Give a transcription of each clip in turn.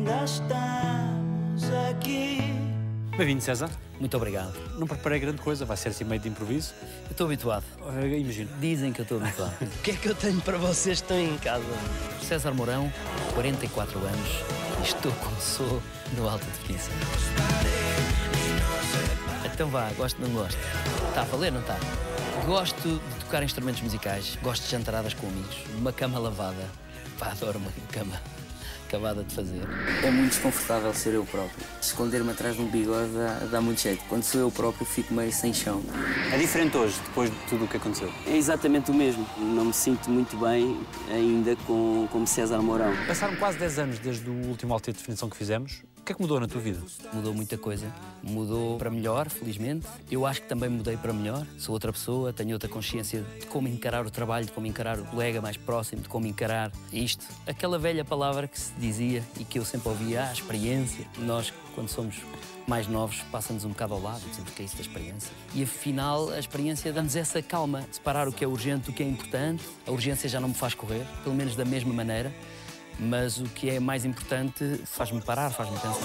ainda estamos aqui. Bem-vindo, César. Muito obrigado. Não preparei grande coisa, vai ser assim meio de improviso. Eu estou habituado. Uh, imagino. Dizem que eu estou habituado. o que é que eu tenho para vocês que estão em casa? César Mourão, 44 anos, e estou como sou no Alta Definição. Então vá, gosto ou não gosto? Está a valer, não está? Gosto de tocar instrumentos musicais, gosto de jantaradas com amigos, uma cama lavada. Pá, adoro uma cama acabada de fazer. É muito desconfortável ser eu próprio. Esconder-me atrás de um bigode dá, dá, muito jeito. Quando sou eu próprio, fico meio sem chão. É diferente hoje, depois de tudo o que aconteceu? É exatamente o mesmo. Não me sinto muito bem ainda com, como César Mourão. Passaram quase 10 anos desde o último alto de definição que fizemos. Que é que mudou na tua vida? Mudou muita coisa. Mudou para melhor, felizmente. Eu acho que também mudei para melhor. Sou outra pessoa, tenho outra consciência de como encarar o trabalho, de como encarar o colega mais próximo, de como encarar isto. Aquela velha palavra que se dizia e que eu sempre ouvia, ah, a experiência. Nós, quando somos mais novos, passa-nos um bocado ao lado, dizemos que é isso da experiência. E afinal, a experiência dá-nos essa calma, separar o que é urgente do que é importante. A urgência já não me faz correr, pelo menos da mesma maneira mas o que é mais importante faz-me parar, faz-me pensar.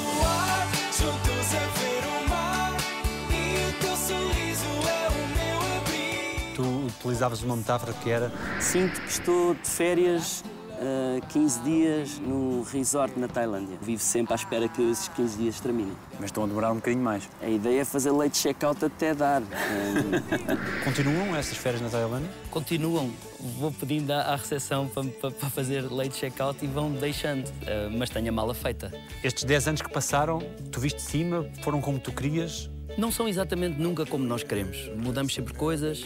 Tu utilizavas uma metáfora que era Sinto que estou de férias uh, 15 dias num resort na Tailândia. Vivo sempre à espera que esses 15 dias terminem. Mas estão a demorar um bocadinho mais. A ideia é fazer late check-out até dar. Continuam essas férias na Tailândia? Continuam. Vou pedindo à recepção para, para, para fazer late check-out e vão deixando. Uh, mas tenho a mala feita. Estes 10 anos que passaram, tu viste de cima, foram como tu querias? Não são exatamente nunca como nós queremos. Mudamos sempre coisas,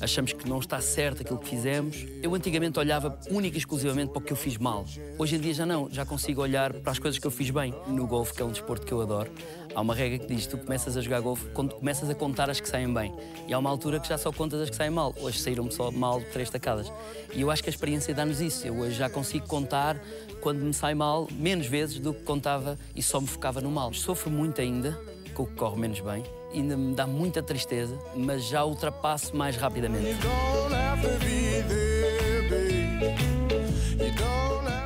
achamos que não está certo aquilo que fizemos. Eu antigamente olhava única e exclusivamente para o que eu fiz mal. Hoje em dia já não, já consigo olhar para as coisas que eu fiz bem. No golfe, que é um desporto que eu adoro, há uma regra que diz: tu começas a jogar golfe quando começas a contar as que saem bem. E há uma altura que já só contas as que saem mal. Hoje saíram-me só mal três tacadas. E eu acho que a experiência dá-nos isso. Eu hoje já consigo contar quando me sai mal menos vezes do que contava e só me focava no mal. Sofro muito ainda com o que corre menos bem. Ainda me dá muita tristeza, mas já ultrapasso mais rapidamente.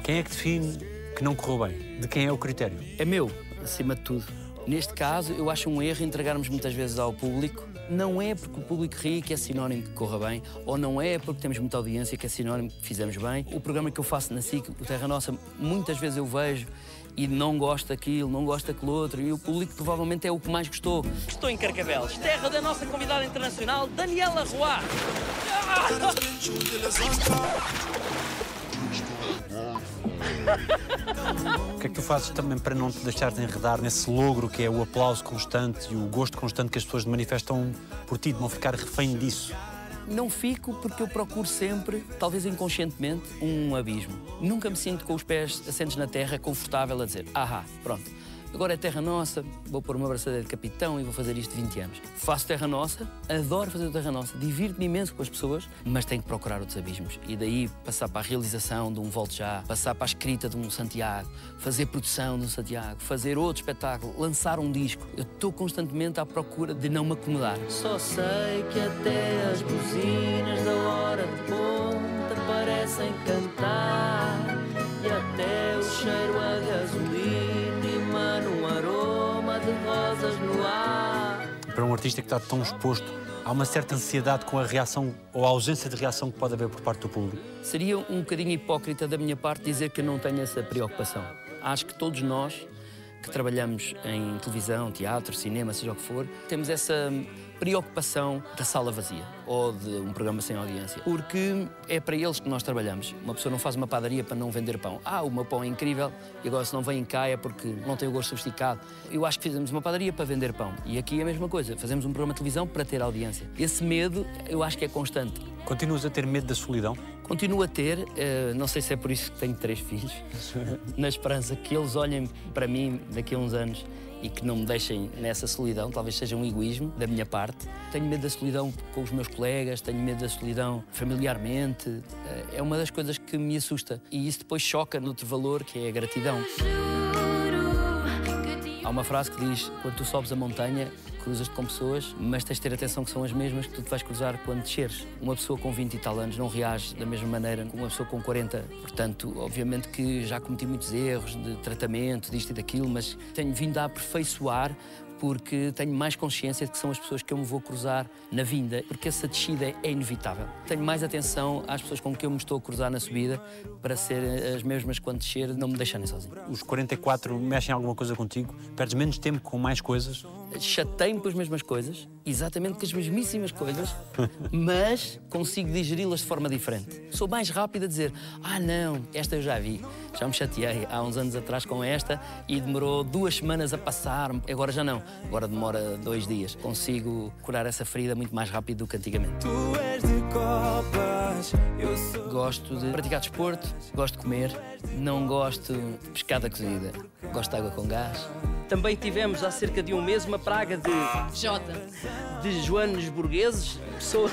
Quem é que define que não correu bem? De quem é o critério? É meu, acima de tudo. Neste caso, eu acho um erro entregarmos muitas vezes ao público. Não é porque o público ri que é sinónimo que corra bem, ou não é porque temos muita audiência que é sinónimo que fizemos bem. O programa que eu faço na SIC, o Terra Nossa, muitas vezes eu vejo e não gosto daquilo, não gosto daquele outro, e o público provavelmente é o que mais gostou. Estou em Carcavelos, terra da nossa convidada internacional, Daniela Roy. O que é que tu fazes também para não te deixar de enredar nesse logro que é o aplauso constante e o gosto constante que as pessoas manifestam por ti, de não ficar refém disso? Não fico porque eu procuro sempre, talvez inconscientemente, um abismo. Nunca me sinto com os pés assentes na terra, confortável a dizer, ahá, pronto, agora é terra nossa, vou pôr uma abraçadeira de capitão e vou fazer isto 20 anos. Faço terra nossa, adoro fazer terra nossa, divirto-me imenso com as pessoas, mas tenho que procurar outros abismos. E daí passar para a realização de um Volte Já, passar para a escrita de um Santiago, fazer produção de um Santiago, fazer outro espetáculo, lançar um disco. Eu estou constantemente à procura de não me acomodar. Só sei que até as buzinas da hora de ponta parecem cantar e até o cheiro a gasolina rosas no ar. Para um artista que está tão exposto, há uma certa ansiedade com a reação ou a ausência de reação que pode haver por parte do público? Seria um bocadinho hipócrita da minha parte dizer que eu não tenho essa preocupação. Acho que todos nós que trabalhamos em televisão, teatro, cinema, seja o que for, temos essa preocupação da sala vazia ou de um programa sem audiência, porque é para eles que nós trabalhamos. Uma pessoa não faz uma padaria para não vender pão. Ah, o meu pão é incrível e agora se não vem cá é porque não tem o gosto sofisticado. Eu acho que fizemos uma padaria para vender pão e aqui é a mesma coisa. Fazemos um programa de televisão para ter audiência. Esse medo eu acho que é constante. Continuas a ter medo da solidão? Continuo a ter, uh, não sei se é por isso que tenho três filhos, na esperança que eles olhem para mim daqui a uns anos e que não me deixem nessa solidão, talvez seja um egoísmo da minha parte. Tenho medo da solidão com os meus colegas, tenho medo da solidão familiarmente. É uma das coisas que me assusta e isso depois choca noutro valor que é a gratidão. Há uma frase que diz: quando tu sobes a montanha, cruzas-te com pessoas, mas tens de ter atenção que são as mesmas que tu te vais cruzar quando desceres. Uma pessoa com 20 e tal anos não reage da mesma maneira que uma pessoa com 40. Portanto, obviamente que já cometi muitos erros de tratamento, disto e daquilo, mas tenho vindo a aperfeiçoar porque tenho mais consciência de que são as pessoas que eu me vou cruzar na vinda, porque essa descida é inevitável. Tenho mais atenção às pessoas com que eu me estou a cruzar na subida para ser as mesmas quando descer, não me deixarem sozinho. Os 44 mexem alguma coisa contigo? Perdes menos tempo com mais coisas? Chatei-me com as mesmas coisas, exatamente com as mesmíssimas coisas, mas consigo digeri-las de forma diferente. Sou mais rápido a dizer: ah, não, esta eu já vi, já me chateei há uns anos atrás com esta e demorou duas semanas a passar, agora já não, agora demora dois dias. Consigo curar essa ferida muito mais rápido do que antigamente. Tu és de copas, eu sou. Gosto de praticar desporto, gosto de comer, não gosto de pescada cozida, gosto de água com gás. Também tivemos há cerca de um mês uma praga de Jota. de joanesburgueses, pessoa.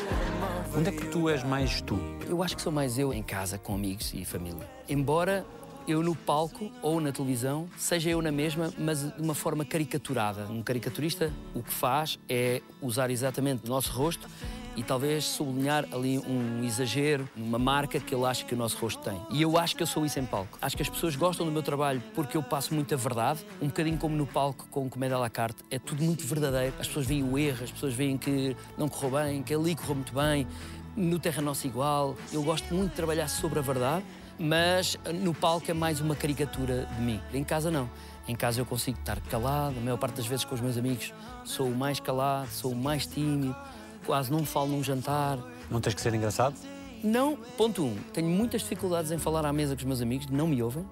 Onde é que tu és mais tu? Eu acho que sou mais eu em casa, com amigos e família. Embora eu no palco ou na televisão seja eu na mesma, mas de uma forma caricaturada. Um caricaturista o que faz é usar exatamente o nosso rosto e talvez sublinhar ali um exagero, uma marca que ele acha que o nosso rosto tem. E eu acho que eu sou isso em palco. Acho que as pessoas gostam do meu trabalho porque eu passo muita verdade, um bocadinho como no palco com Comédia à la carte. É tudo muito verdadeiro. As pessoas veem o erro, as pessoas veem que não correu bem, que ali correu muito bem. No Terra Nossa igual. Eu gosto muito de trabalhar sobre a verdade, mas no palco é mais uma caricatura de mim. Em casa não. Em casa eu consigo estar calado, a maior parte das vezes com os meus amigos sou o mais calado, sou o mais tímido, quase não falo num jantar. Não tens que ser engraçado? Não, ponto um, tenho muitas dificuldades em falar à mesa com os meus amigos, não me ouvem.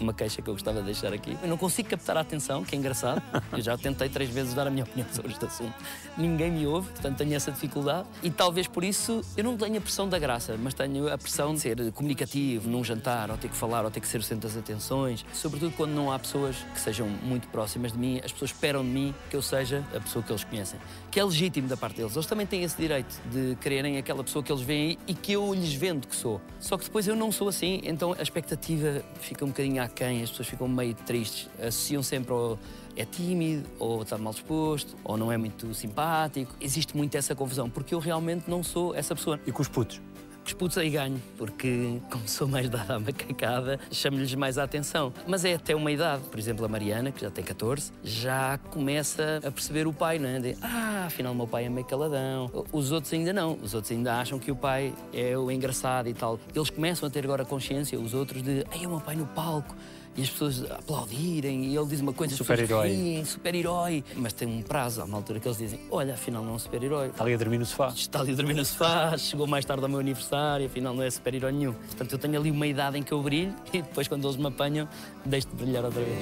Uma queixa que eu gostava de deixar aqui. Eu não consigo captar a atenção, que é engraçado. Eu já tentei três vezes dar a minha opinião sobre este assunto. Ninguém me ouve, portanto tenho essa dificuldade. E talvez por isso eu não tenho a pressão da graça, mas tenho a pressão de ser comunicativo num jantar, ou ter que falar, ou ter que ser o centro das atenções. Sobretudo quando não há pessoas que sejam muito próximas de mim, as pessoas esperam de mim que eu seja a pessoa que eles conhecem. Que é legítimo da parte deles. Eles também têm esse direito de quererem aquela pessoa que eles veem e que eu lhes vendo que sou. Só que depois eu não sou assim, então a expectativa fica um bocadinho aquém, as pessoas ficam meio tristes, associam sempre ao é tímido, ou está mal disposto, ou não é muito simpático. Existe muito essa confusão, porque eu realmente não sou essa pessoa. E com os putos? Os putos aí ganho, porque como sou mais dada à macacada, chamo-lhes mais a atenção. Mas é até uma idade. Por exemplo, a Mariana, que já tem 14, já começa a perceber o pai, não é? De, ah, afinal o meu pai é meio caladão. Os outros ainda não. Os outros ainda acham que o pai é o engraçado e tal. Eles começam a ter agora consciência, os outros, de, ai, é o meu pai no palco. E as pessoas aplaudirem, e ele diz uma coisa, Super-herói. riem, super-herói. Mas tem um prazo, há uma altura que eles dizem, olha, afinal não é um super-herói. Está ali a dormir no sofá. Está ali a dormir no sofá, chegou mais tarde ao meu aniversário, afinal não é super-herói nenhum. Portanto, eu tenho ali uma idade em que eu brilho e depois, quando eles me apanham, deixo de brilhar outra vez.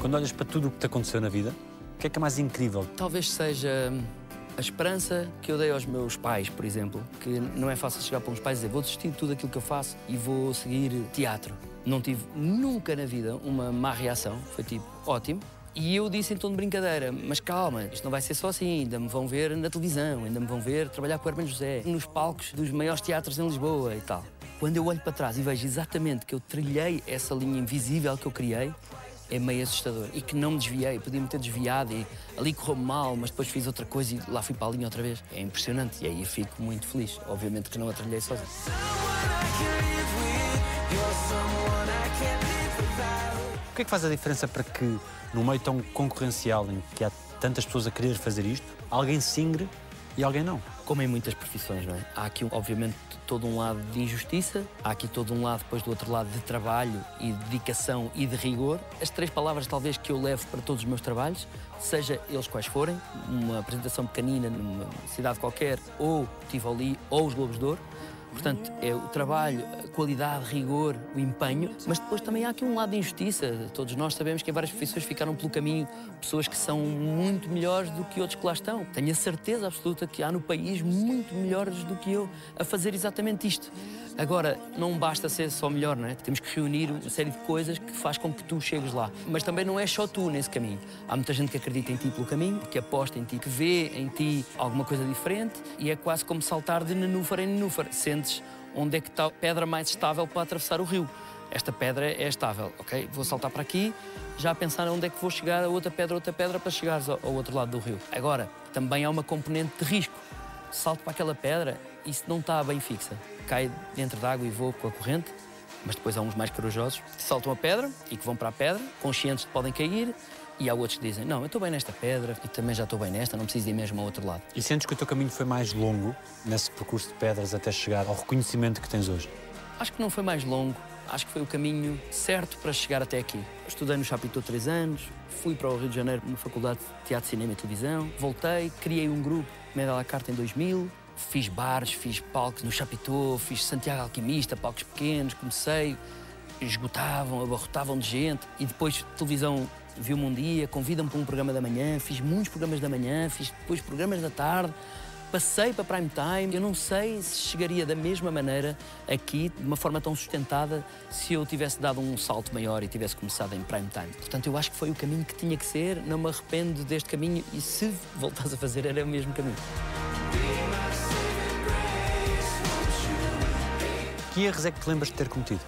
Quando olhas para tudo o que te aconteceu na vida, o que é que é mais incrível? Talvez seja a esperança que eu dei aos meus pais, por exemplo, que não é fácil chegar para uns pais e dizer vou desistir de tudo aquilo que eu faço e vou seguir teatro. Não tive nunca na vida uma má reação, foi tipo, ótimo. E eu disse em tom de brincadeira, mas calma, isto não vai ser só assim, ainda me vão ver na televisão, ainda me vão ver trabalhar com o Hermano José, nos palcos dos maiores teatros em Lisboa e tal. Quando eu olho para trás e vejo exatamente que eu trilhei essa linha invisível que eu criei, é meio assustador. E que não me desviei, podia-me ter desviado e ali correu mal, mas depois fiz outra coisa e lá fui para a linha outra vez. É impressionante e aí fico muito feliz. Obviamente que não a trilhei sozinho. O que é que faz a diferença para que, num meio tão concorrencial em que há tantas pessoas a querer fazer isto, alguém se ingre e alguém não? Como em muitas profissões, não é? Há aqui, obviamente, todo um lado de injustiça, há aqui todo um lado, depois do outro lado, de trabalho e de dedicação e de rigor. As três palavras, talvez, que eu levo para todos os meus trabalhos, seja eles quais forem, uma apresentação pequenina numa cidade qualquer, ou Tivoli, ou os Globos de Ouro. Portanto, é o trabalho, a qualidade, rigor, o empenho, mas depois também há aqui um lado de injustiça. Todos nós sabemos que em várias profissões ficaram pelo caminho pessoas que são muito melhores do que outros que lá estão. Tenho a certeza absoluta que há no país muito melhores do que eu a fazer exatamente isto. Agora, não basta ser só melhor, não é? Temos que reunir uma série de coisas que faz com que tu chegues lá. Mas também não é só tu nesse caminho. Há muita gente que acredita em ti pelo caminho, que aposta em ti, que vê em ti alguma coisa diferente e é quase como saltar de nenúfar em nenúfar. Sentes onde é que está a pedra mais estável para atravessar o rio. esta pedra é estável, ok? Vou saltar para aqui, já a pensar onde é que vou chegar a outra pedra, outra pedra para chegares ao, outro lado do rio. Agora, também há uma componente de risco. Salto para aquela pedra e se não está bem fixa, cai dentro d'água e vou com a corrente, mas depois há uns mais corajosos que saltam a pedra e que vão para a pedra, conscientes de que podem cair, e há outros que dizem: Não, eu estou bem nesta pedra e também já estou bem nesta, não preciso ir mesmo ao outro lado. E sentes que o teu caminho foi mais longo nesse percurso de pedras até chegar ao reconhecimento que tens hoje? Acho que não foi mais longo, acho que foi o caminho certo para chegar até aqui. Estudei no Chapitou três anos, fui para o Rio de Janeiro na Faculdade de Teatro, Cinema e Televisão, voltei, criei um grupo, Medal à Carta em 2000, fiz bares, fiz palcos no Chapitou, fiz Santiago Alquimista, palcos pequenos, comecei, esgotavam, abarrotavam de gente e depois televisão viu-me um dia, convida-me para um programa da manhã, fiz muitos programas da manhã, fiz depois programas da tarde, passei para prime time. Eu não sei se chegaria da mesma maneira aqui, de uma forma tão sustentada, se eu tivesse dado um salto maior e tivesse começado em prime time. Portanto, eu acho que foi o caminho que tinha que ser, não me arrependo deste caminho e se voltasse a fazer era o mesmo caminho. Que erros é que te lembras de ter cometido?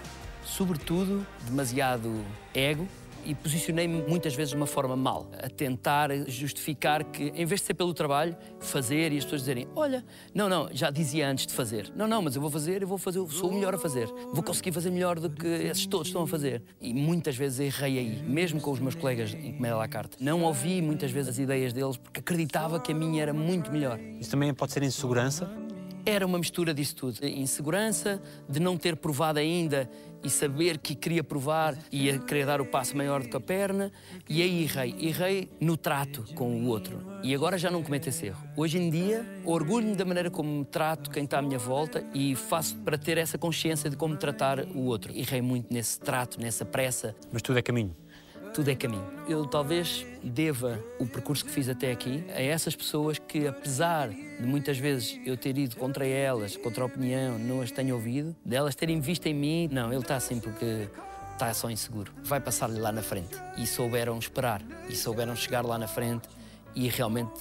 Sobretudo, demasiado ego, e posicionei-me muitas vezes de uma forma mal, a tentar justificar que, em vez de ser pelo trabalho, fazer e as pessoas dizerem: Olha, não, não, já dizia antes de fazer. Não, não, mas eu vou fazer, eu vou fazer, eu sou o melhor a fazer. Vou conseguir fazer melhor do que esses todos estão a fazer. E muitas vezes errei aí, mesmo com os meus colegas em Comédia à Carta. Não ouvi muitas vezes as ideias deles porque acreditava que a minha era muito melhor. Isso também pode ser insegurança? Era uma mistura disso tudo. Insegurança, de não ter provado ainda e saber que queria provar e querer dar o passo maior do que a perna. E aí errei. Errei no trato com o outro. E agora já não cometo esse erro. Hoje em dia, orgulho-me da maneira como trato quem está à minha volta e faço para ter essa consciência de como tratar o outro. Errei muito nesse trato, nessa pressa. Mas tudo é caminho. Tudo é caminho. Eu talvez deva o percurso que fiz até aqui a essas pessoas que, apesar de muitas vezes eu ter ido contra elas, contra a opinião, não as tenho ouvido, delas terem visto em mim, não, ele está assim porque está só inseguro. Vai passar-lhe lá na frente. E souberam esperar, e souberam chegar lá na frente e realmente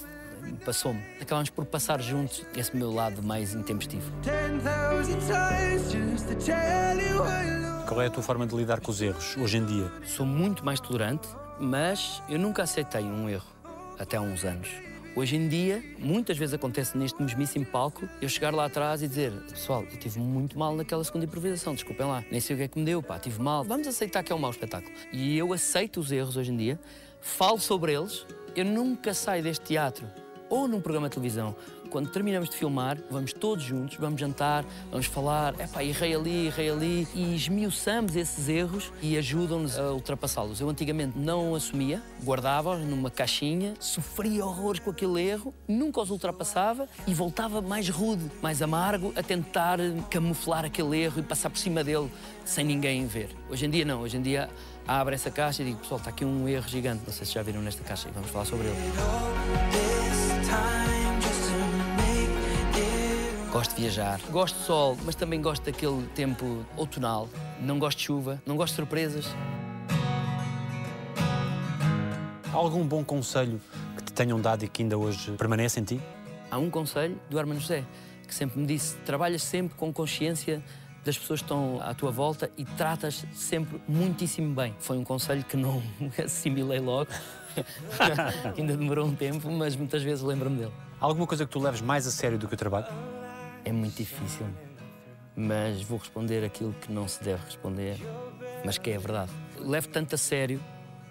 passou-me. Acabamos por passar juntos esse meu lado mais intempestivo. Qual é a tua forma de lidar com os erros hoje em dia? Sou muito mais tolerante, mas eu nunca aceitei um erro até há uns anos. Hoje em dia, muitas vezes acontece neste mesmíssimo palco, eu chegar lá atrás e dizer: Pessoal, eu tive muito mal naquela segunda improvisação, desculpem lá, nem sei o que é que me deu, pá, tive mal. Vamos aceitar que é um mau espetáculo. E eu aceito os erros hoje em dia, falo sobre eles, eu nunca saio deste teatro ou num programa de televisão quando terminamos de filmar, vamos todos juntos, vamos jantar, vamos falar, é pá, errei ali, errei ali, e esmiuçamos esses erros e ajudam-nos a ultrapassá-los. Eu antigamente não assumia, guardava-os numa caixinha, sofria horrores com aquele erro, nunca os ultrapassava e voltava mais rude, mais amargo, a tentar camuflar aquele erro e passar por cima dele sem ninguém ver. Hoje em dia não, hoje em dia abre essa caixa e digo, pessoal, está aqui um erro gigante, não sei se já viram nesta caixa e vamos falar sobre ele. Gosto de viajar, gosto de sol, mas também gosto daquele tempo outonal. Não gosto de chuva, não gosto de surpresas. Há algum bom conselho que te tenham dado e que ainda hoje permanece em ti? Há um conselho do Hermano José, que sempre me disse: trabalhas sempre com consciência das pessoas que estão à tua volta e tratas sempre muitíssimo bem. Foi um conselho que não assimilei logo, ainda demorou um tempo, mas muitas vezes lembro-me dele. Há alguma coisa que tu leves mais a sério do que o trabalho? É muito difícil, mas vou responder aquilo que não se deve responder, mas que é a verdade. Levo tanto a sério,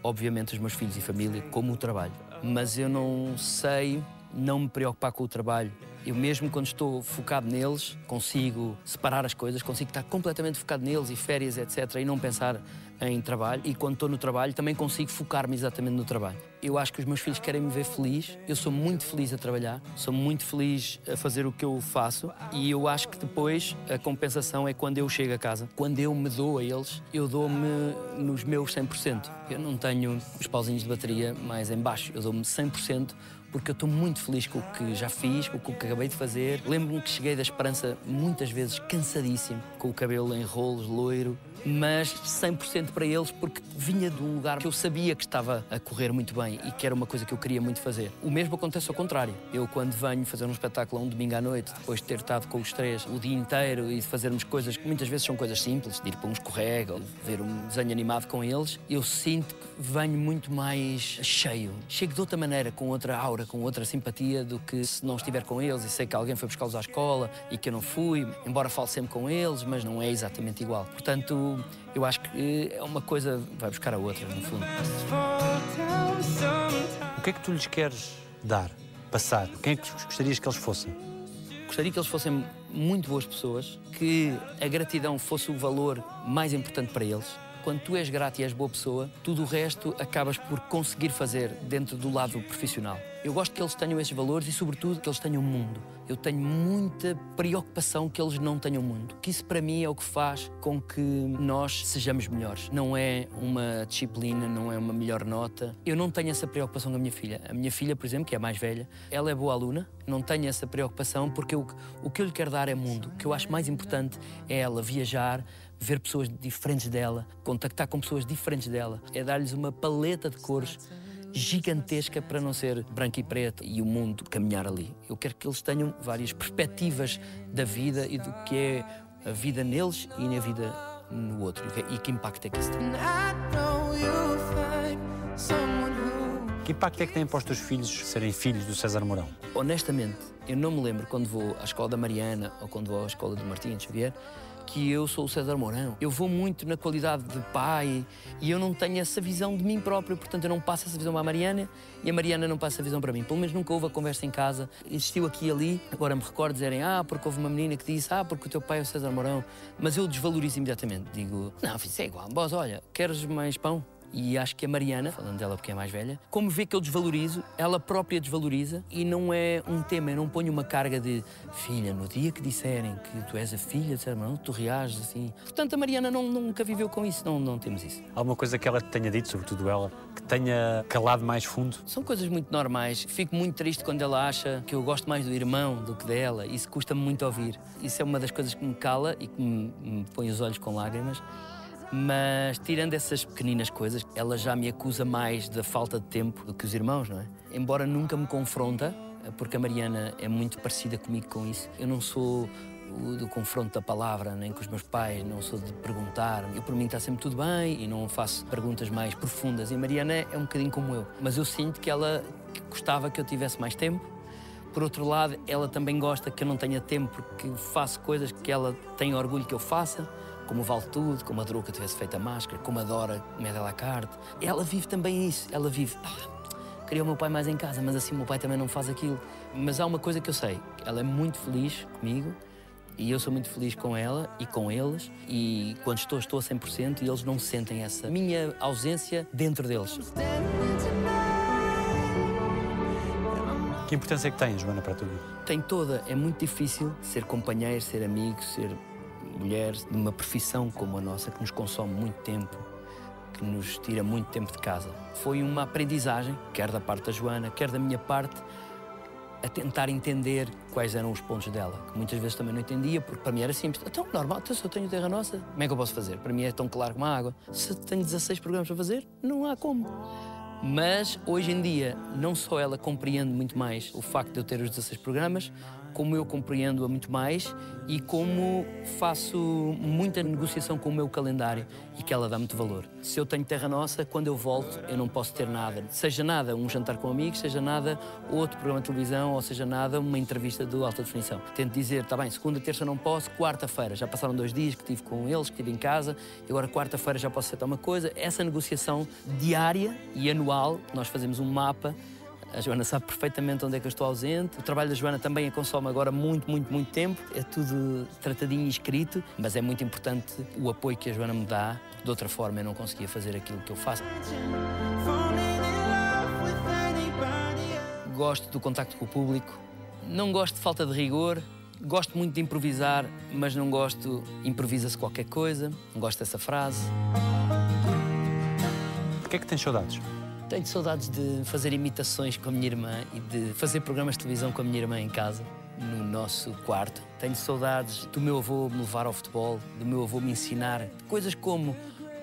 obviamente, os meus filhos e família, como o trabalho. Mas eu não sei não me preocupar com o trabalho. Eu mesmo quando estou focado neles, consigo separar as coisas, consigo estar completamente focado neles e férias, etc, e não pensar em trabalho. E quando estou no trabalho, também consigo focar-me exatamente no trabalho. Eu acho que os meus filhos querem me ver feliz. Eu sou muito feliz a trabalhar, sou muito feliz a fazer o que eu faço e eu acho que depois a compensação é quando eu chego a casa. Quando eu me dou a eles, eu dou-me nos meus 100%. Eu não tenho os pauzinhos de bateria mais em baixo, eu dou-me 100% porque eu estou muito feliz com o que já fiz, com o que acabei de fazer. Lembro-me que cheguei da Esperança muitas vezes cansadíssimo, com o cabelo em rolos, loiro, mas 100% para eles porque vinha de um lugar que eu sabia que estava a correr muito bem e que era uma coisa que eu queria muito fazer. O mesmo acontece ao contrário. Eu, quando venho fazer um espetáculo um domingo à noite, depois de ter estado com os três o dia inteiro e de fazermos coisas que muitas vezes são coisas simples, de ir para um escorrega ou ver um desenho animado com eles, eu sinto que venho muito mais cheio. Chego de outra maneira, com outra aura, com outra simpatia do que se não estiver com eles e sei que alguém foi buscá-los à escola e que eu não fui, embora fale sempre com eles, mas não é exatamente igual. Portanto, eu acho que é uma coisa vai buscar a outra, no fundo. O que é que tu lhes queres dar, passar? Quem é que gostarias que eles fossem? Gostaria que eles fossem muito boas pessoas, que a gratidão fosse o valor mais importante para eles. Quando tu és grato e és boa pessoa, tudo o resto acabas por conseguir fazer dentro do lado profissional. Eu gosto que eles tenham esses valores e, sobretudo, que eles tenham mundo. Eu tenho muita preocupação que eles não tenham mundo. Que isso, para mim, é o que faz com que nós sejamos melhores. Não é uma disciplina, não é uma melhor nota. Eu não tenho essa preocupação com a minha filha. A minha filha, por exemplo, que é a mais velha, ela é boa aluna, não tenho essa preocupação porque eu, o que eu lhe quero dar é mundo. O que eu acho mais importante é ela viajar, ver pessoas diferentes dela, contactar com pessoas diferentes dela, é dar-lhes uma paleta de cores gigantesca para não ser branco e preto e o mundo caminhar ali. Eu quero que eles tenham várias perspectivas da vida e do que é a vida neles e na vida no outro e que impacto é que isso tem. Que impacto é que tem para os teus filhos serem filhos do César Mourão? Honestamente, eu não me lembro quando vou à escola da Mariana ou quando vou à escola do Martim Xavier que eu sou o César Mourão. Eu vou muito na qualidade de pai e eu não tenho essa visão de mim próprio, portanto eu não passo essa visão à Mariana e a Mariana não passa essa visão para mim. Pelo menos nunca houve a conversa em casa. Existiu aqui e ali. Agora me recordo dizerem, ah, porque houve uma menina que disse, ah, porque o teu pai é o César Mourão. Mas eu desvalorizo imediatamente. Digo, não, filho, isso é igual. Boss, olha, queres mais pão? E acho que a Mariana, falando dela porque é mais velha, como vê que eu desvalorizo, ela própria desvaloriza e não é um tema, eu não ponho uma carga de filha, no dia que disserem que tu és a filha, de não, tu reages assim. Portanto, a Mariana não, nunca viveu com isso, não, não temos isso. Alguma coisa que ela te tenha dito, sobretudo ela, que tenha calado mais fundo? São coisas muito normais. Fico muito triste quando ela acha que eu gosto mais do irmão do que dela. Isso custa-me muito ouvir. Isso é uma das coisas que me cala e que me, me põe os olhos com lágrimas. Mas tirando essas pequeninas coisas, ela já me acusa mais da falta de tempo do que os irmãos, não é? Embora nunca me confronta, porque a Mariana é muito parecida comigo com isso. Eu não sou do confronto da palavra, nem com os meus pais, não sou de perguntar. Eu, por mim, está sempre tudo bem e não faço perguntas mais profundas. E Mariana é um bocadinho como eu. Mas eu sinto que ela gostava que eu tivesse mais tempo. Por outro lado, ela também gosta que eu não tenha tempo porque faço coisas que ela tem orgulho que eu faça como vale tudo, como que eu tivesse feito a máscara, como adora comédia à la carte. Ela vive também isso, ela vive. Ah, queria o meu pai mais em casa, mas assim o meu pai também não faz aquilo. Mas há uma coisa que eu sei, ela é muito feliz comigo e eu sou muito feliz com ela e com eles. E quando estou, estou a 100% e eles não sentem essa minha ausência dentro deles. Que importância é que tem, Joana, para tu? Tem toda. É muito difícil ser companheiro, ser amigo, ser mulheres de uma profissão como a nossa, que nos consome muito tempo, que nos tira muito tempo de casa. Foi uma aprendizagem, quer da parte da Joana, quer da minha parte, a tentar entender quais eram os pontos dela, que muitas vezes também não entendia, porque para mim era simples. Então, normal, então, se eu tenho terra nossa, como é que eu posso fazer? Para mim é tão claro como a água. Se tenho 16 programas para fazer, não há como. Mas hoje em dia, não só ela compreende muito mais o facto de eu ter os 16 programas, como eu compreendo-a muito mais e como faço muita negociação com o meu calendário e que ela dá muito valor. Se eu tenho terra nossa, quando eu volto, eu não posso ter nada. Seja nada um jantar com amigos, seja nada outro programa de televisão, ou seja nada uma entrevista de alta definição. Tento dizer, está bem, segunda, terça não posso, quarta-feira. Já passaram dois dias que estive com eles, que estive em casa, e agora quarta-feira já posso aceitar uma coisa. Essa negociação diária e anual, nós fazemos um mapa a Joana sabe perfeitamente onde é que eu estou ausente. O trabalho da Joana também a consome agora muito, muito, muito tempo. É tudo tratadinho e escrito, mas é muito importante o apoio que a Joana me dá. De outra forma, eu não conseguia fazer aquilo que eu faço. Gosto do contacto com o público. Não gosto de falta de rigor. Gosto muito de improvisar, mas não gosto. Improvisa-se qualquer coisa. Não gosto dessa frase. Porquê é que tens saudades? Tenho saudades de fazer imitações com a minha irmã e de fazer programas de televisão com a minha irmã em casa, no nosso quarto. Tenho saudades do meu avô me levar ao futebol, do meu avô me ensinar coisas como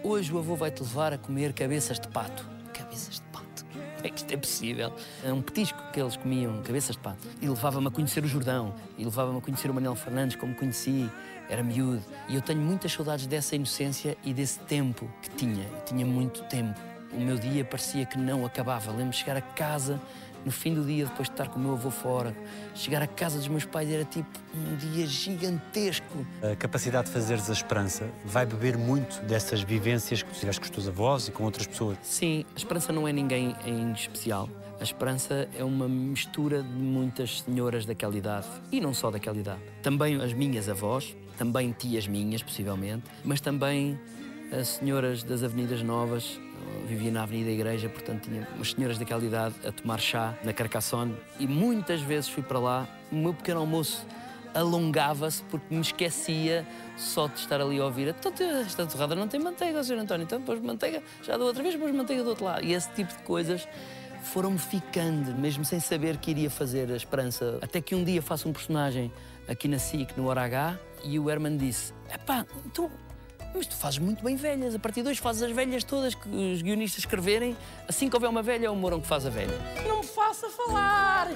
hoje o avô vai-te levar a comer cabeças de pato. Cabeças de pato? Como é que isto é possível? É um petisco que eles comiam, cabeças de pato. E levava-me a conhecer o Jordão, e levava-me a conhecer o Manuel Fernandes, como conheci, era miúdo. E eu tenho muitas saudades dessa inocência e desse tempo que tinha. Eu tinha muito tempo o meu dia parecia que não acabava. Lembro-me de chegar a casa no fim do dia, depois de estar com o meu avô fora. Chegar à casa dos meus pais era tipo um dia gigantesco. A capacidade de fazeres a esperança vai beber muito dessas vivências que tu tiveste com os teus avós e com outras pessoas. Sim, a esperança não é ninguém em especial. A esperança é uma mistura de muitas senhoras daquela idade e não só daquela idade. Também as minhas avós, também tias minhas, possivelmente, mas também as senhoras das Avenidas Novas, vivia na Avenida Igreja, portanto tinha umas senhoras daquela idade a tomar chá na Carcassonne e muitas vezes fui para lá. O meu pequeno almoço alongava-se porque me esquecia só de estar ali a ouvir. Esta torrada não tem manteiga, Sr. António, então pôs manteiga já da outra vez, pôs manteiga do outro lado. E esse tipo de coisas foram-me ficando, mesmo sem saber que iria fazer a esperança. Até que um dia faço um personagem aqui na SIC, no Hora H, e o Herman disse: Epá, então mas tu fazes muito bem velhas. A partir de hoje fazes as velhas todas que os guionistas escreverem. Assim que houver uma velha, é o Mourão que faz a velha. Não me faça falar,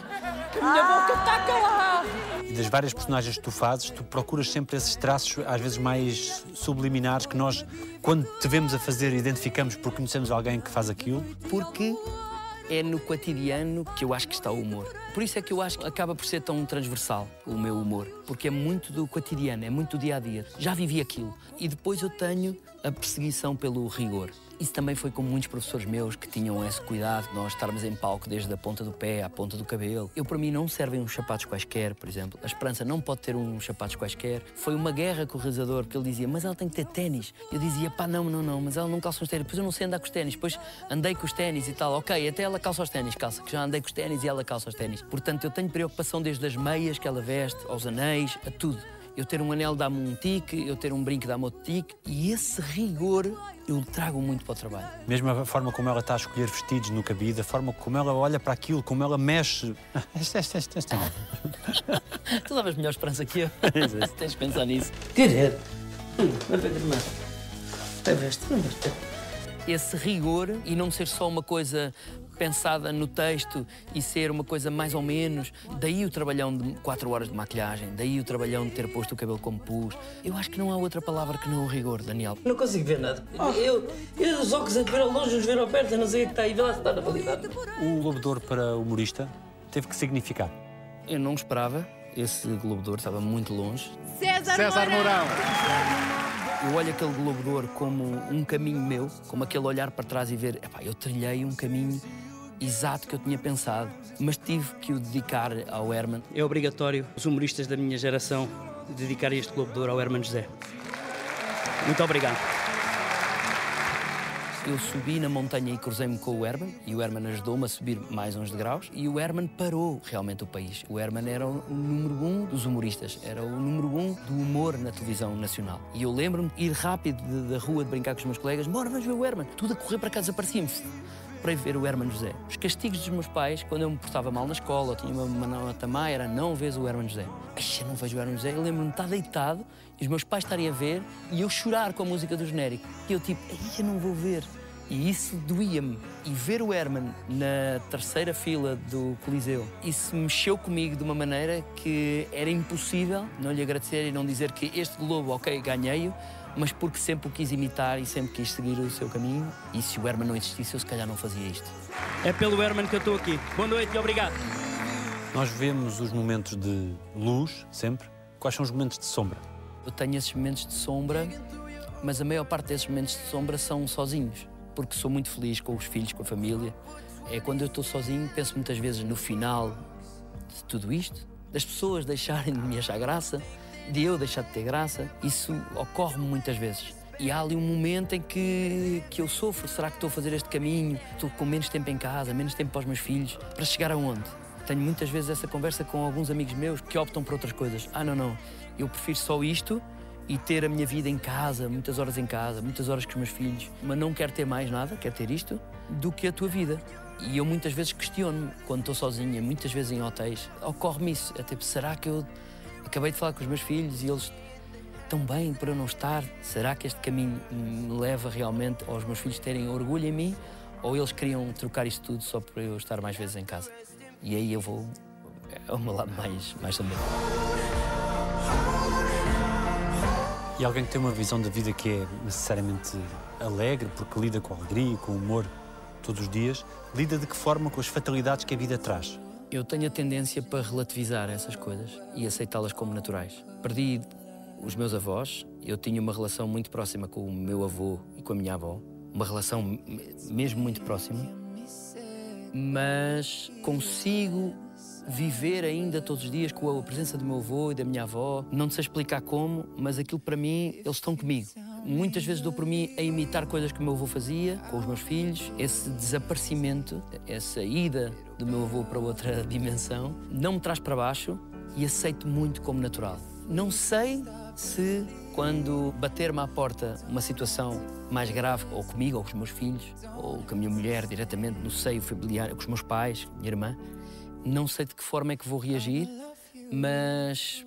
que a minha boca está calada. E das várias personagens que tu fazes, tu procuras sempre esses traços, às vezes mais subliminares, que nós, quando te vemos a fazer, identificamos porque conhecemos alguém que faz aquilo. Porque é no cotidiano que eu acho que está o humor. Por isso é que eu acho que acaba por ser tão transversal o meu humor, porque é muito do cotidiano, é muito do dia a dia. Já vivi aquilo. E depois eu tenho a perseguição pelo rigor. Isso também foi com muitos professores meus que tinham esse cuidado de nós estarmos em palco desde a ponta do pé à ponta do cabelo. Eu, para mim, não servem uns sapatos quaisquer, por exemplo. A Esperança não pode ter uns sapatos quaisquer. Foi uma guerra com o realizador, porque ele dizia, mas ela tem que ter ténis. Eu dizia, pá, não, não, não, mas ela não calça os ténis. Depois eu não sei andar com os ténis. Depois andei com os ténis e tal. Ok, até ela calça os ténis, calça, que já andei com os ténis e ela calça os ténis. Portanto, eu tenho preocupação desde as meias que ela veste, aos anéis, a tudo eu ter um anel dá-me um tique, eu ter um brinco dá-me outro tique, e esse rigor eu trago muito para o trabalho. Mesmo a forma como ela está a escolher vestidos no cabide, a forma como ela olha para aquilo, como ela mexe. Esta, esta, esta, esta. tu davas melhor esperança que eu. Tens de pensar nisso. Querer. Hum, vai ver mais. Vai ver, não vais esse rigor e não ser só uma coisa pensada no texto e ser uma coisa mais ou menos. Daí o trabalhão de 4 horas de maquilhagem, daí o trabalhão de ter posto o cabelo como pus. Eu acho que não há outra palavra que não o rigor, Daniel. Não consigo ver nada. Oh. Eu, eu os óculos a ver ao longe, os ver ao perto, eu não sei o que está aí, vê lá se está na validade. O Lobo para humorista teve que significar? Eu não esperava. Esse Ouro estava muito longe. César, César Mourão. Eu olho aquele Globo de Ouro como um caminho meu, como aquele olhar para trás e ver, epá, eu trilhei um caminho exato que eu tinha pensado, mas tive que o dedicar ao Herman. É obrigatório os humoristas da minha geração dedicar este Globo de Ouro ao Herman José. Muito obrigado. Eu subi na montanha e cruzei-me com o Herman e o Herman ajudou-me a subir mais uns degraus e o Herman parou realmente o país. O Herman era o número um dos humoristas, era o número um do humor na televisão nacional. E eu lembro-me ir rápido da rua de brincar com os meus colegas, bora, vamos ver o Herman. Tudo a correr para cá, desaparecíamos para ver o Herman José. Os castigos dos meus pais, quando eu me portava mal na escola, tinha uma nota má, era não vês o Herman José. Ai, não vejo o Herman José. Eu lembro-me de estar deitado os meus pais estarem a ver e eu chorar com a música do genérico. E eu tipo, eu não vou ver. E isso doía-me. E ver o Herman na terceira fila do Coliseu, isso mexeu comigo de uma maneira que era impossível não lhe agradecer e não dizer que este Globo, ok, ganhei-o, mas porque sempre o quis imitar e sempre quis seguir o seu caminho. E se o Herman não existisse, eu se calhar não fazia isto. É pelo Herman que eu estou aqui. Boa noite e obrigado. Nós vemos os momentos de luz, sempre. Quais são os momentos de sombra? Eu tenho esses momentos de sombra, mas a maior parte desses momentos de sombra são sozinhos, porque sou muito feliz com os filhos, com a família. É quando eu estou sozinho, penso muitas vezes no final de tudo isto, das pessoas deixarem de me achar graça, de eu deixar de ter graça, isso ocorre-me muitas vezes. E há ali um momento em que, que eu sofro. Será que estou a fazer este caminho? Estou com menos tempo em casa, menos tempo para os meus filhos. Para chegar aonde? Tenho muitas vezes essa conversa com alguns amigos meus que optam por outras coisas. Ah, não, não. Eu prefiro só isto e ter a minha vida em casa, muitas horas em casa, muitas horas com os meus filhos, mas não quero ter mais nada, quero ter isto, do que a tua vida. E eu muitas vezes questiono-me, quando estou sozinha, muitas vezes em hotéis, ocorre-me isso. É tipo, será que eu acabei de falar com os meus filhos e eles estão bem por eu não estar? Será que este caminho me leva realmente aos meus filhos terem orgulho em mim? Ou eles queriam trocar isto tudo só para eu estar mais vezes em casa? E aí eu vou ao meu lado mais, mais sombrio. E alguém que tem uma visão da vida que é necessariamente alegre, porque lida com alegria, com humor todos os dias, lida de que forma com as fatalidades que a vida traz? Eu tenho a tendência para relativizar essas coisas e aceitá-las como naturais. Perdi os meus avós, eu tinha uma relação muito próxima com o meu avô e com a minha avó, uma relação me- mesmo muito próxima, mas consigo viver ainda todos os dias com a presença do meu avô e da minha avó. Não sei explicar como, mas aquilo para mim, eles estão comigo. Muitas vezes dou por mim a imitar coisas que o meu avô fazia com os meus filhos. Esse desaparecimento, essa ida do meu avô para outra dimensão, não me traz para baixo e aceito muito como natural. Não sei se quando bater-me à porta uma situação mais grave, ou comigo, ou com os meus filhos, ou com a minha mulher diretamente no seio familiar, com os meus pais, minha irmã, não sei de que forma é que vou reagir, mas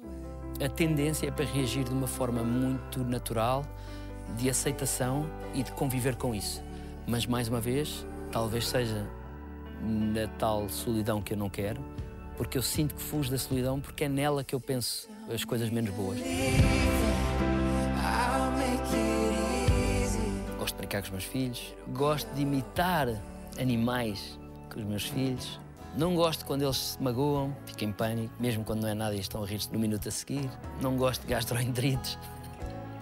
a tendência é para reagir de uma forma muito natural, de aceitação e de conviver com isso. Mas mais uma vez, talvez seja na tal solidão que eu não quero, porque eu sinto que fujo da solidão, porque é nela que eu penso as coisas menos boas. Gosto de brincar com os meus filhos, gosto de imitar animais com os meus filhos. Não gosto quando eles se magoam, fico em pânico, mesmo quando não é nada e estão a rir-se no minuto a seguir. Não gosto de gastroenterites.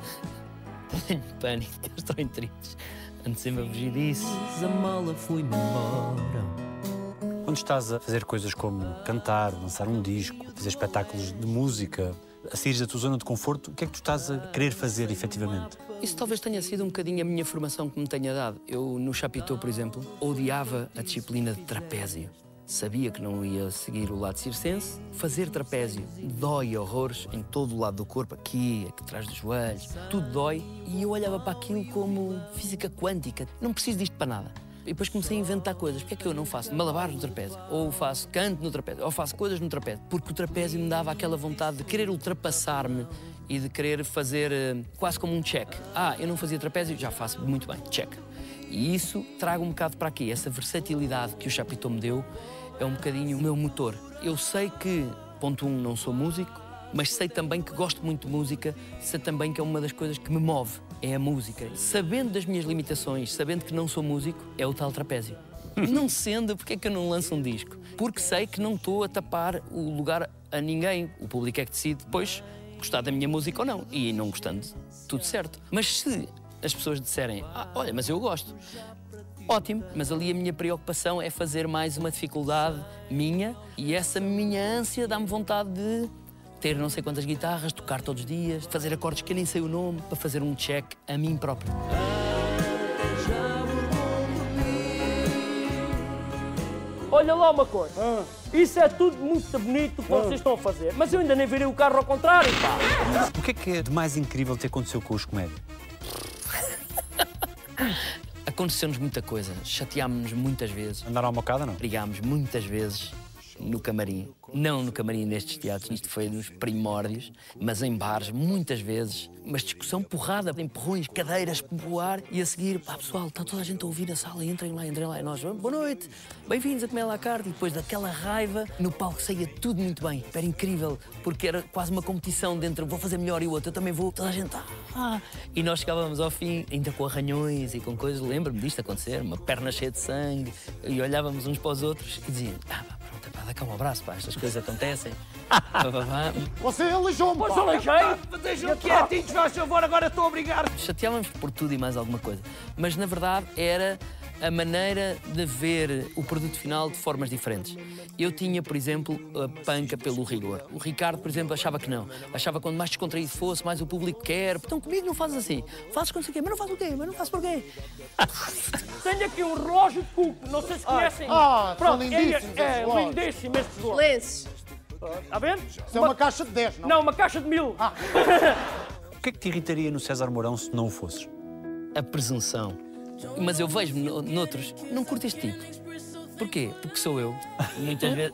Tenho pânico de gastroenterites. Ando sempre a fugir disso. A mala fui-me embora. Quando estás a fazer coisas como cantar, lançar um disco, fazer espetáculos de música, a sair da tua zona de conforto, o que é que tu estás a querer fazer efetivamente? Isso talvez tenha sido um bocadinho a minha formação que me tenha dado. Eu, no Chapitão, por exemplo, odiava a disciplina de trapézio. Sabia que não ia seguir o lado circense. Fazer trapézio dói horrores em todo o lado do corpo, aqui, aqui atrás dos joelhos. Tudo dói. E eu olhava para aquilo como física quântica. Não preciso disto para nada. E depois comecei a inventar coisas. Porquê é que eu não faço malabares no trapézio? Ou faço canto no trapézio? Ou faço coisas no trapézio? Porque o trapézio me dava aquela vontade de querer ultrapassar-me e de querer fazer eh, quase como um check. Ah, eu não fazia trapézio, já faço muito bem, check. E isso traga um bocado para aqui. Essa versatilidade que o Chapitão me deu é um bocadinho o meu motor. Eu sei que, ponto um, não sou músico, mas sei também que gosto muito de música, sei também que é uma das coisas que me move, é a música. Sabendo das minhas limitações, sabendo que não sou músico, é o tal trapézio. não sendo, porque é que eu não lanço um disco? Porque sei que não estou a tapar o lugar a ninguém. O público é que decide depois gostar da minha música ou não. E não gostando, tudo certo. Mas se as pessoas disserem, ah, olha, mas eu gosto, Ótimo, mas ali a minha preocupação é fazer mais uma dificuldade minha e essa minha ânsia dá-me vontade de ter não sei quantas guitarras, tocar todos os dias, fazer acordes que eu nem sei o nome, para fazer um check a mim próprio. Olha lá uma coisa. Isso é tudo muito bonito o que vocês estão a fazer, mas eu ainda nem virei o carro ao contrário, pá. O que é que é de mais incrível ter aconteceu com os comédios? Aconteceu-nos muita coisa, chateámos-nos muitas vezes, Andar à mocada, não? brigámos muitas vezes no camarim. Não no camarim destes teatros, isto foi nos primórdios, mas em bares, muitas vezes. Mas discussão porrada, empurrões, cadeiras, voar e a seguir, pá pessoal, está toda a gente a ouvir a sala, entrem lá, entrem lá. E nós, boa noite, bem-vindos a comer a carta. E depois daquela raiva, no palco saía tudo muito bem. Era incrível, porque era quase uma competição dentro, vou fazer melhor e o outro, eu também vou. Toda a gente, ah. E nós chegávamos ao fim, ainda com arranhões e com coisas, lembro-me disto acontecer, uma perna cheia de sangue, e olhávamos uns para os outros e diziam, ah, dá cá um abraço, pá, estas coisas acontecem. Você aleijou-me, pá. aleijei. Deixa-me quietinho, faz favor, agora estou a brigar. Chateávamos por tudo e mais alguma coisa. Mas na verdade era a maneira de ver o produto final de formas diferentes. Eu tinha, por exemplo, a panca pelo rigor. O Ricardo, por exemplo, achava que não. Achava que quanto mais descontraído fosse, mais o público quer. Então comigo não fazes assim. Fazes com não sei o quê, mas não faz o quê, mas não faz porquê. Tenho aqui um relógio de cuco, não sei se conhecem. ah, são Pronto, lindíssimos É, é relógios. lindíssimo este relógio. Lenços. Está vendo? Isso é uma caixa de 10, não? Não, uma caixa de mil. que é que te irritaria no César Mourão se não o fosses? a presunção. Mas eu vejo no, noutros, não curto este tipo. Porquê? Porque sou eu. Muitas vezes.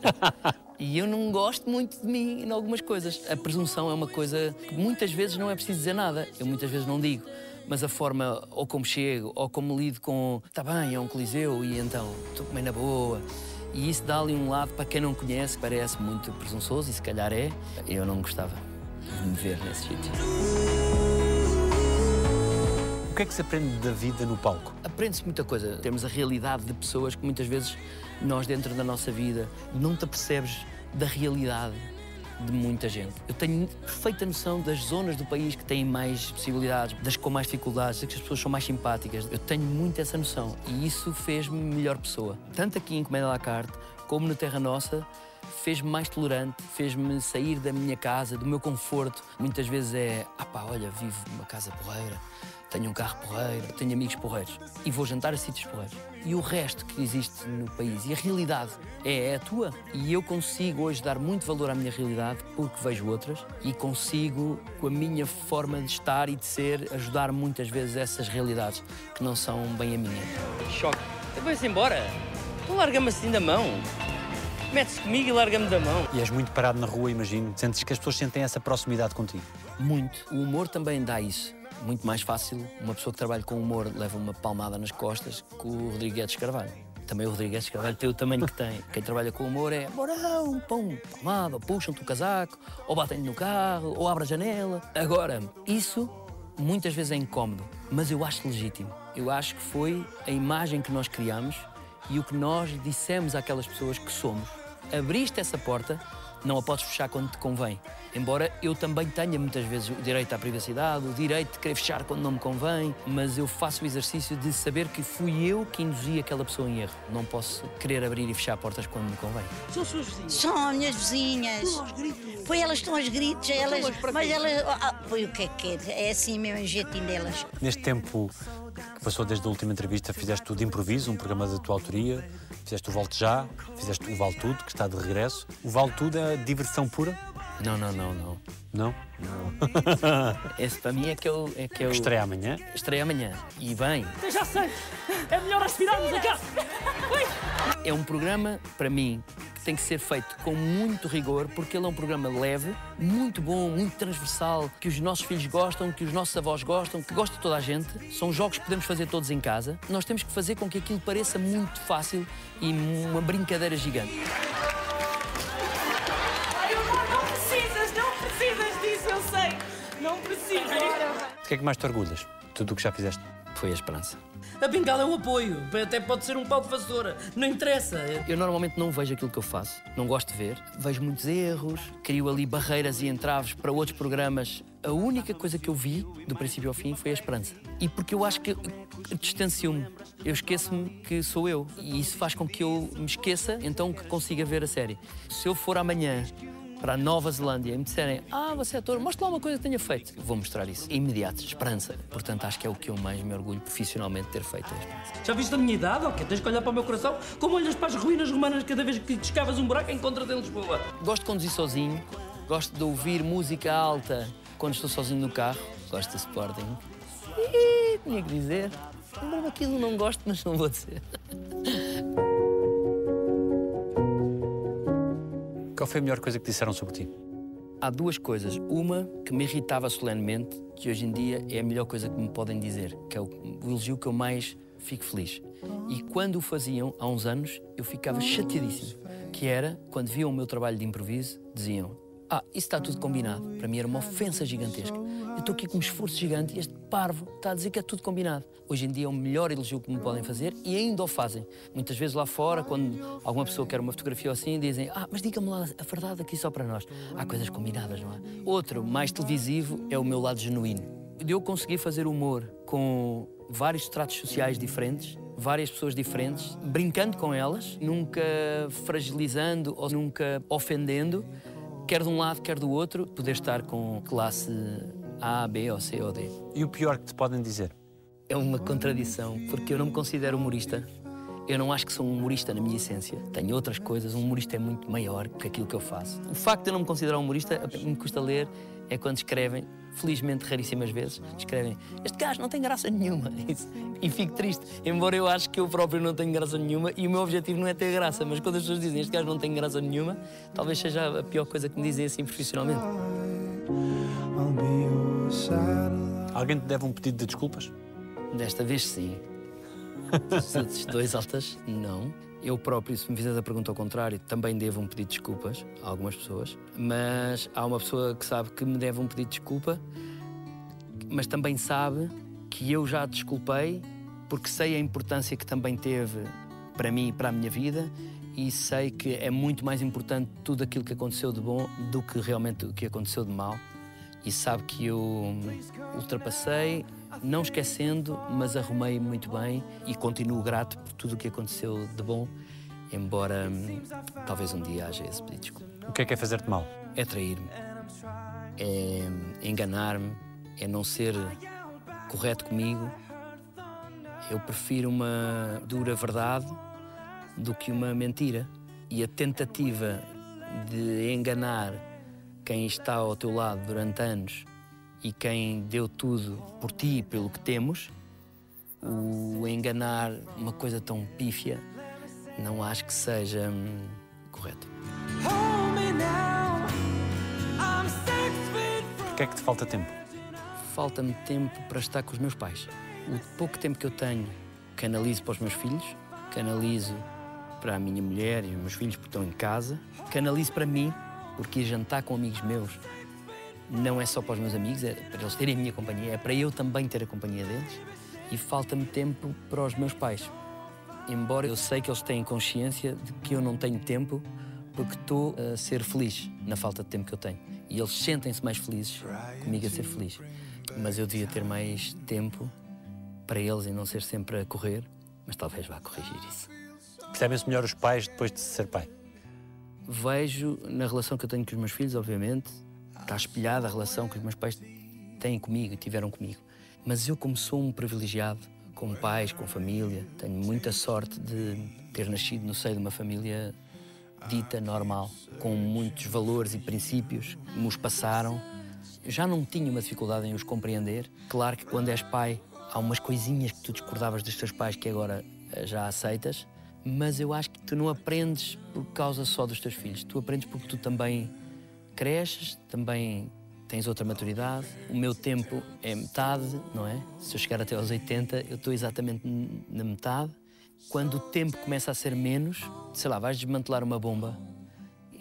E eu não gosto muito de mim em algumas coisas. A presunção é uma coisa que muitas vezes não é preciso dizer nada. Eu muitas vezes não digo. Mas a forma, ou como chego, ou como lido com. Está bem, é um coliseu e então estou bem na boa. E isso dá ali um lado, para quem não conhece, parece muito presunçoso e se calhar é. Eu não gostava de me ver nesse sítio. Que é que se aprende da vida no palco? Aprende-se muita coisa. Temos a realidade de pessoas que muitas vezes nós, dentro da nossa vida, não te apercebes da realidade de muita gente. Eu tenho perfeita noção das zonas do país que têm mais possibilidades, das com mais dificuldades, das que as pessoas são mais simpáticas. Eu tenho muito essa noção e isso fez-me melhor pessoa. Tanto aqui em Comédia à la carte, como no Terra Nossa, fez-me mais tolerante, fez-me sair da minha casa, do meu conforto. Muitas vezes é, ah pá, olha, vivo numa casa porreira, tenho um carro porreiro, tenho amigos porreiros e vou jantar a sítios porreiros. E o resto que existe no país e a realidade é, é a tua. E eu consigo hoje dar muito valor à minha realidade porque vejo outras e consigo, com a minha forma de estar e de ser, ajudar muitas vezes essas realidades que não são bem a minha. Choque. Vai-se embora. Tu larga-me assim da mão. Mete-se comigo e larga-me da mão. E és muito parado na rua, imagino. Sentes que as pessoas sentem essa proximidade contigo? Muito. O humor também dá isso. Muito mais fácil. Uma pessoa que trabalha com humor leva uma palmada nas costas que o Rodrigues Carvalho. Também o Rodrigues Carvalho tem o tamanho que tem. Quem trabalha com humor é morão, pão, palmada, puxam-te o casaco, ou batem-lhe no carro, ou abre a janela. Agora, isso muitas vezes é incómodo, mas eu acho legítimo. Eu acho que foi a imagem que nós criamos e o que nós dissemos àquelas pessoas que somos. Abriste essa porta, não a podes fechar quando te convém. Embora eu também tenha muitas vezes o direito à privacidade, o direito de querer fechar quando não me convém, mas eu faço o exercício de saber que fui eu que induzi aquela pessoa em erro. Não posso querer abrir e fechar portas quando me convém. São suas vizinhas. São minhas vizinhas. Foi elas que estão aos gritos, elas, mas elas. Ah, foi o que é que é? É assim mesmo o jeitinho delas. Neste tempo que passou desde a última entrevista, fizeste tudo de improviso, um programa da tua autoria, fizeste o Volte Já, fizeste o Vale Tudo, que está de regresso. O Vale Tudo é diversão pura? Não, não, não, não. Não? Esse para mim é que eu. É que eu... Estreia amanhã. Estreia amanhã. E bem, Eu já sei. É melhor aspirarmos a casa. é um programa, para mim, que tem que ser feito com muito rigor, porque ele é um programa leve, muito bom, muito transversal, que os nossos filhos gostam, que os nossos avós gostam, que gosta toda a gente. São jogos que podemos fazer todos em casa. Nós temos que fazer com que aquilo pareça muito fácil e uma brincadeira gigante. Que é que mais te orgulhas? Tudo o que já fizeste? Foi a esperança. A bengala é um apoio. Até pode ser um pau de vassoura. Não interessa. Eu normalmente não vejo aquilo que eu faço, não gosto de ver. Vejo muitos erros, crio ali barreiras e entraves para outros programas. A única coisa que eu vi, do princípio ao fim, foi a esperança. E porque eu acho que distancio-me. Eu esqueço-me que sou eu. E isso faz com que eu me esqueça, então que consiga ver a série. Se eu for amanhã para a Nova Zelândia e me disserem Ah, você é ator, mostra lá uma coisa que tenha feito. Vou mostrar isso. Imediato, esperança. Portanto, acho que é o que eu mais me orgulho profissionalmente de ter feito. Já viste a minha idade? Ok, tens que olhar para o meu coração como olhas para as ruínas romanas cada vez que escavas um buraco encontras em Lisboa. Gosto de conduzir sozinho, gosto de ouvir música alta quando estou sozinho no carro, gosto do Sporting. Ih, tinha que dizer. Lembro-me aquilo, não gosto, mas não vou dizer. Qual foi a melhor coisa que disseram sobre ti? Há duas coisas. Uma que me irritava solenemente, que hoje em dia é a melhor coisa que me podem dizer, que é o, elogio que eu mais fico feliz. E quando o faziam, há uns anos, eu ficava chateadíssimo. Que era, quando viam o meu trabalho de improviso, diziam ah, isso está tudo combinado. Para mim era uma ofensa gigantesca. Eu estou aqui com um esforço gigante e este parvo está a dizer que é tudo combinado. Hoje em dia é o melhor elogio que me podem fazer e ainda o fazem. Muitas vezes lá fora, quando alguma pessoa quer uma fotografia ou assim, dizem Ah, mas diga-me lá a verdade aqui só para nós. Há coisas combinadas, não é? Outro, mais televisivo, é o meu lado genuíno. De eu conseguir fazer humor com vários estratos sociais diferentes, várias pessoas diferentes, brincando com elas, nunca fragilizando ou nunca ofendendo, quer de um lado, quer do outro, poder estar com classe A, B ou C ou D. E o pior que te podem dizer? É uma contradição, porque eu não me considero humorista. Eu não acho que sou um humorista na minha essência. Tenho outras coisas. Um humorista é muito maior que aquilo que eu faço. O facto de eu não me considerar humorista, me custa ler, é quando escrevem, felizmente raríssimas vezes, escrevem este gajo não tem graça nenhuma. Isso. E fico triste, embora eu acho que eu próprio não tenho graça nenhuma e o meu objetivo não é ter graça, mas quando as pessoas dizem este gajo não tem graça nenhuma, talvez seja a pior coisa que me dizem assim profissionalmente. Alguém te deve um pedido de desculpas? Desta vez sim. Os outros dois altas, não. Eu próprio, se me fizeres a pergunta ao contrário, também devo um pedido de desculpas a algumas pessoas. Mas há uma pessoa que sabe que me deve um pedido de desculpa, mas também sabe que eu já desculpei porque sei a importância que também teve para mim e para a minha vida e sei que é muito mais importante tudo aquilo que aconteceu de bom do que realmente o que aconteceu de mal. E sabe que eu ultrapassei, não esquecendo, mas arrumei muito bem e continuo grato por tudo o que aconteceu de bom, embora hum, talvez um dia haja esse pedido de desculpa. O que é que é fazer-te mal? É trair-me, é enganar-me, é não ser correto comigo. Eu prefiro uma dura verdade do que uma mentira. E a tentativa de enganar quem está ao teu lado durante anos e quem deu tudo por ti e pelo que temos, o enganar uma coisa tão pífia, não acho que seja hum, correto. Porquê é que te falta tempo? Falta-me tempo para estar com os meus pais. O pouco tempo que eu tenho, canalizo para os meus filhos, canalizo para a minha mulher e os meus filhos porque estão em casa, canalizo para mim, porque ir jantar com amigos meus não é só para os meus amigos, é para eles terem a minha companhia, é para eu também ter a companhia deles. E falta-me tempo para os meus pais. Embora eu sei que eles têm consciência de que eu não tenho tempo porque estou a ser feliz na falta de tempo que eu tenho. E eles sentem-se mais felizes comigo a ser feliz. Mas eu devia ter mais tempo para eles e não ser sempre a correr, mas talvez vá corrigir isso. Percebem-se melhor os pais depois de ser pai? Vejo na relação que eu tenho com os meus filhos, obviamente, está espelhada a relação que os meus pais têm comigo e tiveram comigo. Mas eu, como sou um privilegiado, com pais, com família, tenho muita sorte de ter nascido no seio de uma família dita normal, com muitos valores e princípios que me os passaram. Eu já não tinha uma dificuldade em os compreender. Claro que quando és pai, há umas coisinhas que tu discordavas dos teus pais que agora eh, já aceitas, mas eu acho que tu não aprendes por causa só dos teus filhos. Tu aprendes porque tu também cresces, também tens outra maturidade. O meu tempo é metade, não é? Se eu chegar até aos 80, eu estou exatamente na metade. Quando o tempo começa a ser menos, sei lá, vais desmantelar uma bomba.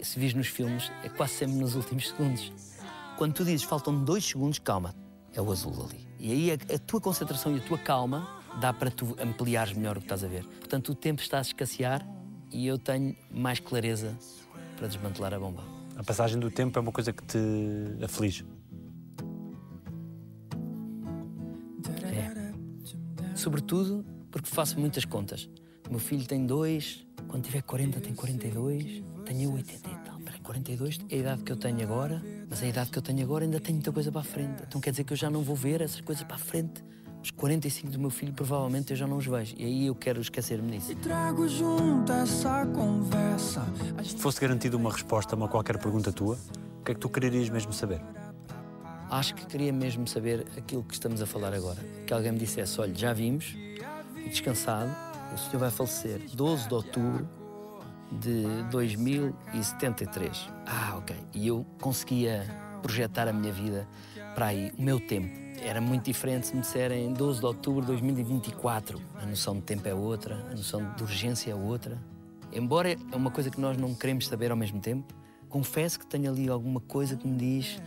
Se vis nos filmes, é quase sempre nos últimos segundos. Quando tu dizes faltam dois segundos, calma, é o azul ali. E aí a, a tua concentração e a tua calma dá para tu ampliares melhor o que estás a ver. Portanto, o tempo está a escassear e eu tenho mais clareza para desmantelar a bomba. A passagem do tempo é uma coisa que te aflige. Sobretudo porque faço muitas contas. O meu filho tem dois, quando tiver 40 tem 42, tenho eu 80 e tal. Peraí, 42 é a idade que eu tenho agora, mas a idade que eu tenho agora ainda tenho muita coisa para a frente. Então quer dizer que eu já não vou ver essas coisas para a frente. Os 45 do meu filho provavelmente eu já não os vejo. E aí eu quero esquecer-me disso. Trago junto essa conversa. Se te fosse garantida uma resposta a uma qualquer pergunta tua, o que é que tu quererias mesmo saber? Acho que queria mesmo saber aquilo que estamos a falar agora. Que alguém me dissesse: olha, já vimos, e descansado, o senhor vai falecer 12 de outubro de 2073. Ah, ok. E eu conseguia projetar a minha vida para aí, o meu tempo. Era muito diferente se me disserem 12 de outubro de 2024. A noção de tempo é outra, a noção de urgência é outra. Embora é uma coisa que nós não queremos saber ao mesmo tempo, confesso que tenho ali alguma coisa que me diz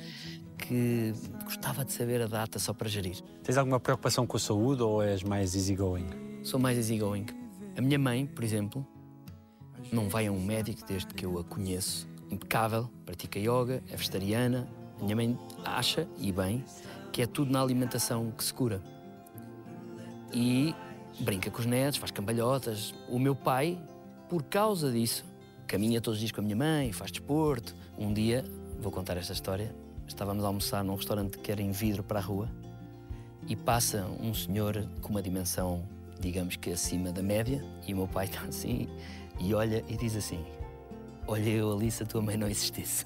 que gostava de saber a data só para gerir. Tens alguma preocupação com a saúde ou és mais easygoing? Sou mais easygoing. A minha mãe, por exemplo, não vai a um médico desde que eu a conheço. Impecável, pratica yoga, é vegetariana. A minha mãe acha, e bem, que é tudo na alimentação que se cura. E brinca com os netos, faz cambalhotas. O meu pai, por causa disso, caminha todos os dias com a minha mãe, faz desporto. Um dia, vou contar esta história, estávamos a almoçar num restaurante que era em vidro para a rua e passa um senhor com uma dimensão, digamos que acima da média, e o meu pai está assim e olha e diz assim: olha eu ali se a tua mãe não existisse.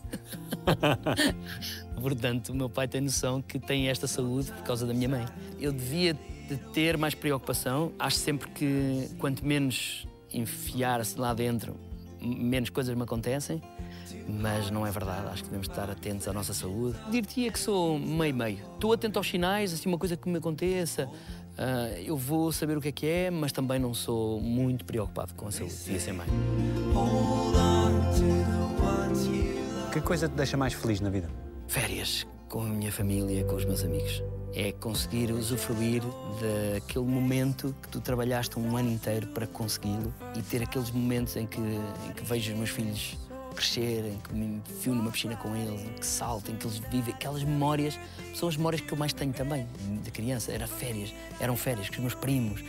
Portanto, o meu pai tem noção que tem esta saúde por causa da minha mãe. Eu devia de ter mais preocupação. Acho sempre que quanto menos enfiar-se lá dentro, menos coisas me acontecem. Mas não é verdade, acho que devemos estar atentos à nossa saúde. Dir-te-ia que sou meio-meio. Estou atento aos sinais, assim, uma coisa que me aconteça, ah, eu vou saber o que é que é, mas também não sou muito preocupado com a saúde. Devia ser mais. Que coisa te deixa mais feliz na vida? Férias com a minha família, com os meus amigos. É conseguir usufruir daquele momento que tu trabalhaste um ano inteiro para consegui-lo e ter aqueles momentos em que, em que vejo os meus filhos crescer, em que me enfio numa piscina com eles, que salto, em que eles vivem, aquelas memórias, são as memórias que eu mais tenho também, de criança. Era férias, eram férias com os meus primos,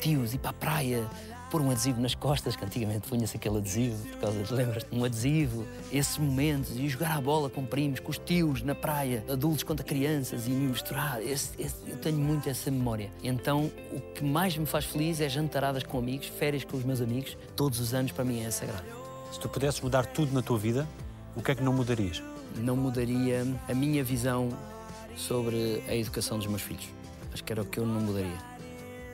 tios, ir para a praia, pôr um adesivo nas costas, que antigamente punha-se aquele adesivo, por causa de, lembras Um adesivo, esses momentos, e jogar a bola com primos, com os tios na praia, adultos contra crianças, e me misturar. Esse, esse, eu tenho muito essa memória. Então, o que mais me faz feliz é jantaradas com amigos, férias com os meus amigos, todos os anos para mim é sagrado. Se tu pudesses mudar tudo na tua vida, o que é que não mudarias? Não mudaria a minha visão sobre a educação dos meus filhos. Acho que era o que eu não mudaria.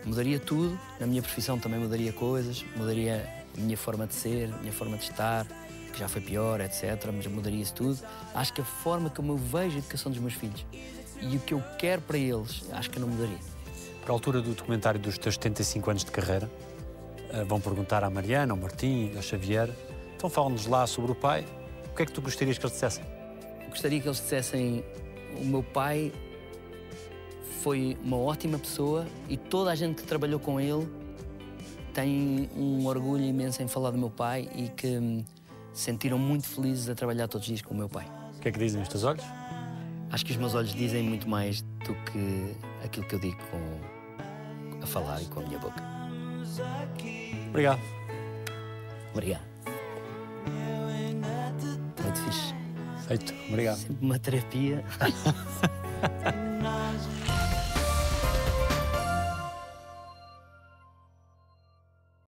Mudaria tudo, na minha profissão também mudaria coisas, mudaria a minha forma de ser, a minha forma de estar, que já foi pior, etc. Mas mudaria isso tudo. Acho que a forma como eu vejo a educação dos meus filhos e o que eu quero para eles, acho que não mudaria. Para a altura do documentário dos teus 75 anos de carreira, eh, vão perguntar à Mariana, ao Martim, ao Xavier então fala-nos lá sobre o pai. O que é que tu gostarias que eles dissessem? Gostaria que eles dissessem: o meu pai foi uma ótima pessoa e toda a gente que trabalhou com ele tem um orgulho imenso em falar do meu pai e que se sentiram muito felizes a trabalhar todos os dias com o meu pai. O que é que dizem os teus olhos? Acho que os meus olhos dizem muito mais do que aquilo que eu digo com a falar e com a minha boca. Obrigado. Obrigado. Muito fixe. Feito. Obrigado. Sempre uma terapia.